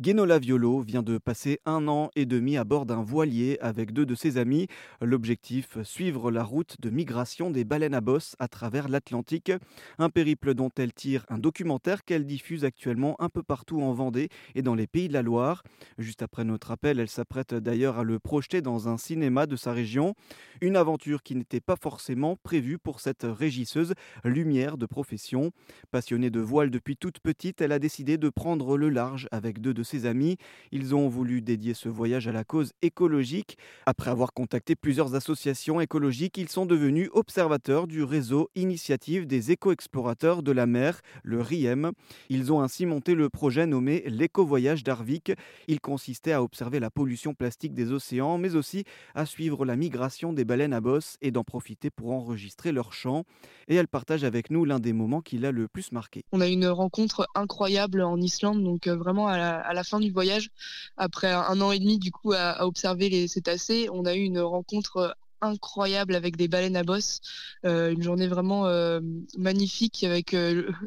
Guénola Violo vient de passer un an et demi à bord d'un voilier avec deux de ses amis. L'objectif, suivre la route de migration des baleines à bosse à travers l'Atlantique. Un périple dont elle tire un documentaire qu'elle diffuse actuellement un peu partout en Vendée et dans les pays de la Loire. Juste après notre appel, elle s'apprête d'ailleurs à le projeter dans un cinéma de sa région. Une aventure qui n'était pas forcément prévue pour cette régisseuse lumière de profession. Passionnée de voile depuis toute petite, elle a décidé de prendre le large avec deux de ses amis. Ils ont voulu dédier ce voyage à la cause écologique. Après avoir contacté plusieurs associations écologiques, ils sont devenus observateurs du réseau Initiative des éco-explorateurs de la mer, le RIEM. Ils ont ainsi monté le projet nommé l'éco-voyage d'Arvik. Il consistait à observer la pollution plastique des océans, mais aussi à suivre la migration des baleines à bosse et d'en profiter pour enregistrer leurs chants. Et elle partage avec nous l'un des moments qui l'a le plus marqué. On a une rencontre incroyable en Islande, donc euh, vraiment à la, à la fin du voyage, après un an et demi du coup à, observer les cétacés, on a eu une rencontre euh, incroyable avec des baleines à bosse, euh, une journée vraiment euh, magnifique avec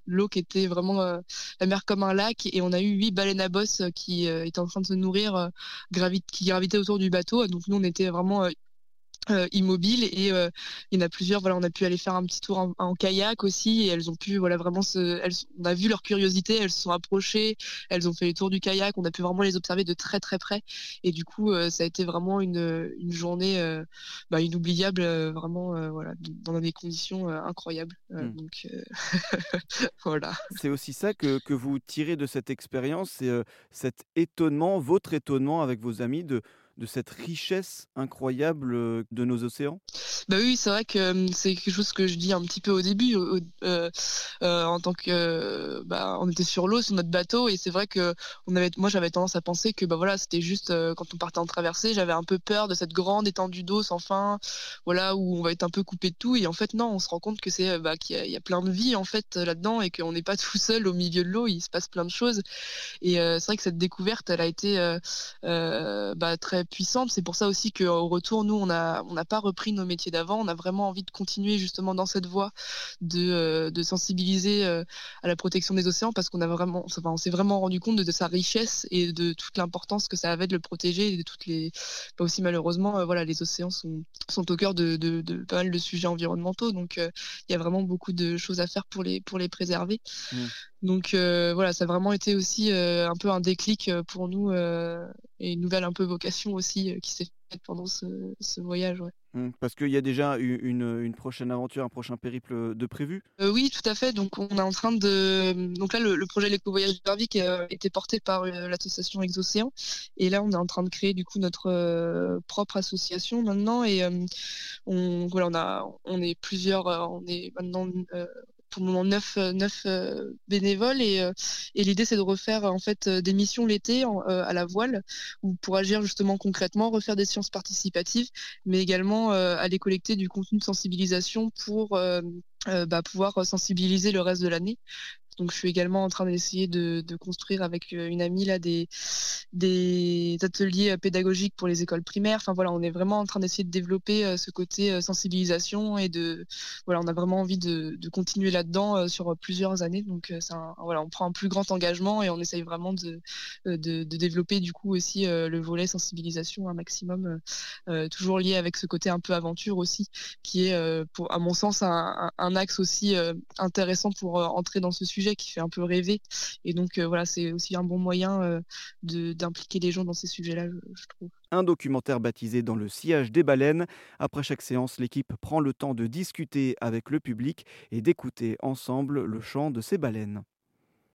l'eau qui était vraiment la mer comme un lac et on a eu huit baleines à bosse qui étaient en train de se nourrir, qui gravitaient autour du bateau. Donc nous on était vraiment euh, immobile et euh, il y en a plusieurs. Voilà on a pu aller faire un petit tour en, kayak aussi et elles ont pu voilà vraiment se elles, on a vu leur curiosité elles se sont approchées elles ont fait les tours du kayak. On a pu vraiment les observer de très très près. Et du coup euh, ça a été vraiment une, une journée bah, inoubliable vraiment voilà dans des conditions incroyables. Mmh. donc voilà. C'est aussi ça que, que vous tirez de cette expérience c'est cet étonnement votre étonnement avec vos amis de de cette richesse incroyable euh, de nos océans? Bah oui, c'est vrai que euh, c'est quelque chose que je dis un petit peu au début, euh, en tant que bah, on était sur l'eau sur notre bateau et c'est vrai que on avait, moi j'avais tendance à penser que bah voilà c'était juste quand on partait en traversée, j'avais un peu peur de cette grande étendue d'eau sans fin, voilà où on va être un peu coupé de tout et en fait non, on se rend compte que c'est bah, qu'il y, a plein de vie en fait là-dedans et qu'on n'est pas tout seul au milieu de l'eau, il se passe plein de choses et c'est vrai que cette découverte elle a été bah, très puissante. C'est pour ça aussi qu'au retour, nous, on n'a on pas repris nos métiers d'avant. On a vraiment envie de continuer justement dans cette voie de, euh, sensibiliser euh, à la protection des océans parce qu'on a vraiment, enfin, on s'est vraiment rendu compte de, sa richesse et de toute l'importance que ça avait de le protéger et de toutes les, aussi malheureusement, euh, voilà, les océans sont, au cœur de, de, pas mal de sujets environnementaux. Donc, il y a vraiment beaucoup de choses à faire pour les, pour les préserver. Mmh. Donc voilà, ça a vraiment été aussi un peu un déclic pour nous et une nouvelle un peu vocation aussi qui s'est faite pendant ce, voyage. Mmh, parce qu'il y a déjà une, une, prochaine aventure, un prochain périple de prévu? Oui, tout à fait. Donc on est en train de. Donc là, le, projet L'éco-voyage qui a été porté par l'association Exocéan. Et là, on est en train de créer du coup notre propre association maintenant. Et on, voilà, on, a, on est plusieurs. on est maintenant pour le moment neuf, euh, euh, bénévoles et, euh, et l'idée c'est de refaire en fait des missions l'été à la voile ou pour agir justement concrètement, refaire des sciences participatives, mais également aller collecter du contenu de sensibilisation pour bah, pouvoir sensibiliser le reste de l'année. Donc je suis également en train d'essayer de, construire avec euh, une amie là des, ateliers euh, pédagogiques pour les écoles primaires. Enfin voilà, on est vraiment en train d'essayer de développer euh, ce côté sensibilisation et de voilà, on a vraiment envie de, continuer là-dedans sur plusieurs années. Donc voilà, on prend un plus grand engagement et on essaye vraiment de, développer du coup aussi le volet sensibilisation un maximum, toujours lié avec ce côté un peu aventure aussi, qui est à mon sens un axe aussi intéressant pour entrer dans ce sujet qui fait un peu rêver. Et donc euh, voilà, c'est aussi un bon moyen euh, d'impliquer les gens dans ces sujets-là, je, trouve. Un documentaire baptisé Dans le sillage des baleines. Après chaque séance, l'équipe prend le temps de discuter avec le public et d'écouter ensemble le chant de ces baleines.